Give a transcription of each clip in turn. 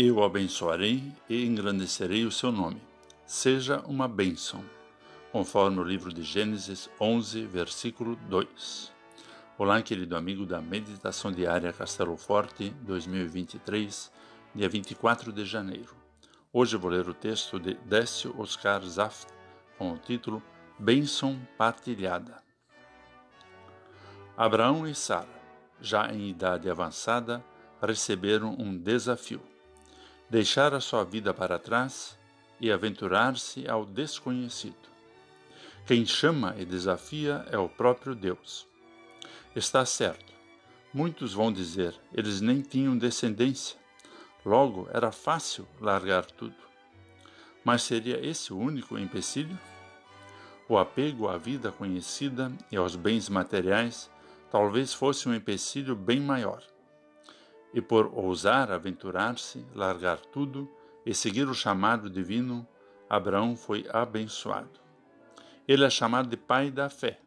Eu abençoarei e engrandecerei o seu nome. Seja uma bênção, conforme o livro de Gênesis 11, versículo 2. Olá, querido amigo da Meditação Diária Castelo Forte 2023, dia 24 de janeiro. Hoje vou ler o texto de Décio Oscar Zaft com o título Bênção Partilhada. Abraão e Sara, já em idade avançada, receberam um desafio deixar a sua vida para trás e aventurar-se ao desconhecido. Quem chama e desafia é o próprio Deus. Está certo. Muitos vão dizer, eles nem tinham descendência. Logo, era fácil largar tudo. Mas seria esse o único empecilho? O apego à vida conhecida e aos bens materiais talvez fosse um empecilho bem maior e por ousar aventurar-se, largar tudo e seguir o chamado divino, Abraão foi abençoado. Ele é chamado de pai da fé,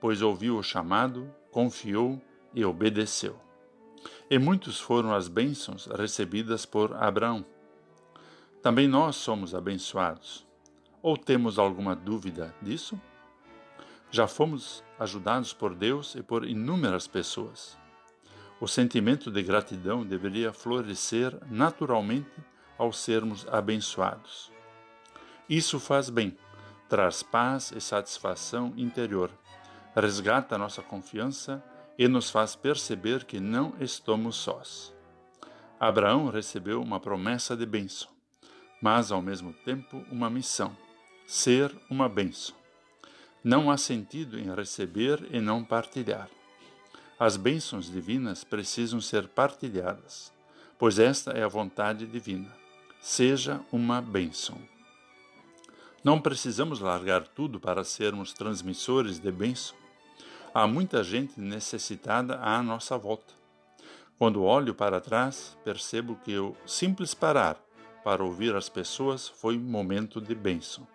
pois ouviu o chamado, confiou e obedeceu. E muitos foram as bênçãos recebidas por Abraão. Também nós somos abençoados. Ou temos alguma dúvida disso? Já fomos ajudados por Deus e por inúmeras pessoas. O sentimento de gratidão deveria florescer naturalmente ao sermos abençoados. Isso faz bem, traz paz e satisfação interior, resgata nossa confiança e nos faz perceber que não estamos sós. Abraão recebeu uma promessa de bênção, mas ao mesmo tempo uma missão: ser uma bênção. Não há sentido em receber e não partilhar. As bênçãos divinas precisam ser partilhadas, pois esta é a vontade divina. Seja uma bênção. Não precisamos largar tudo para sermos transmissores de bênção. Há muita gente necessitada à nossa volta. Quando olho para trás, percebo que o simples parar para ouvir as pessoas foi momento de bênção.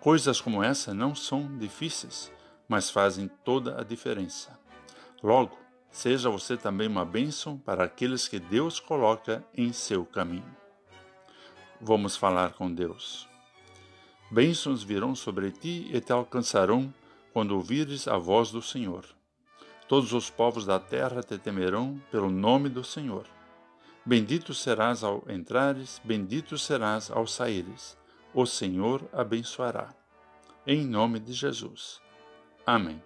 Coisas como essa não são difíceis, mas fazem toda a diferença. Logo, seja você também uma bênção para aqueles que Deus coloca em seu caminho. Vamos falar com Deus. Bênçãos virão sobre ti e te alcançarão quando ouvires a voz do Senhor. Todos os povos da terra te temerão pelo nome do Senhor. Bendito serás ao entrares, bendito serás ao saíres. O Senhor abençoará. Em nome de Jesus. Amém.